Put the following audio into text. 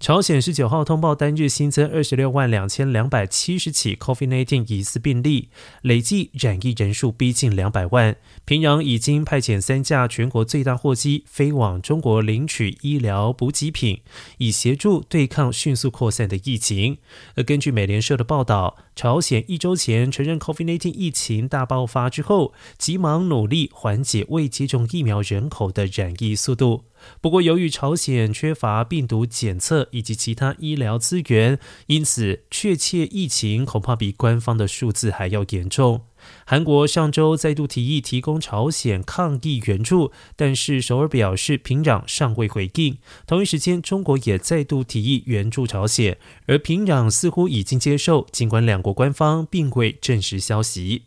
朝鲜十九号通报单日新增二十六万两千两百七十起 COVID-19 疑似病例，累计染疫人数逼近两百万。平壤已经派遣三架全国最大货机飞往中国领取医疗补给品，以协助对抗迅速扩散的疫情。而根据美联社的报道，朝鲜一周前承认 COVID-19 疫情大爆发之后，急忙努力缓解未接种疫苗人口的染疫速度。不过，由于朝鲜缺乏病毒检测以及其他医疗资源，因此确切疫情恐怕比官方的数字还要严重。韩国上周再度提议提供朝鲜抗疫援助，但是首尔表示平壤尚未回应。同一时间，中国也再度提议援助朝鲜，而平壤似乎已经接受，尽管两国官方并未证实消息。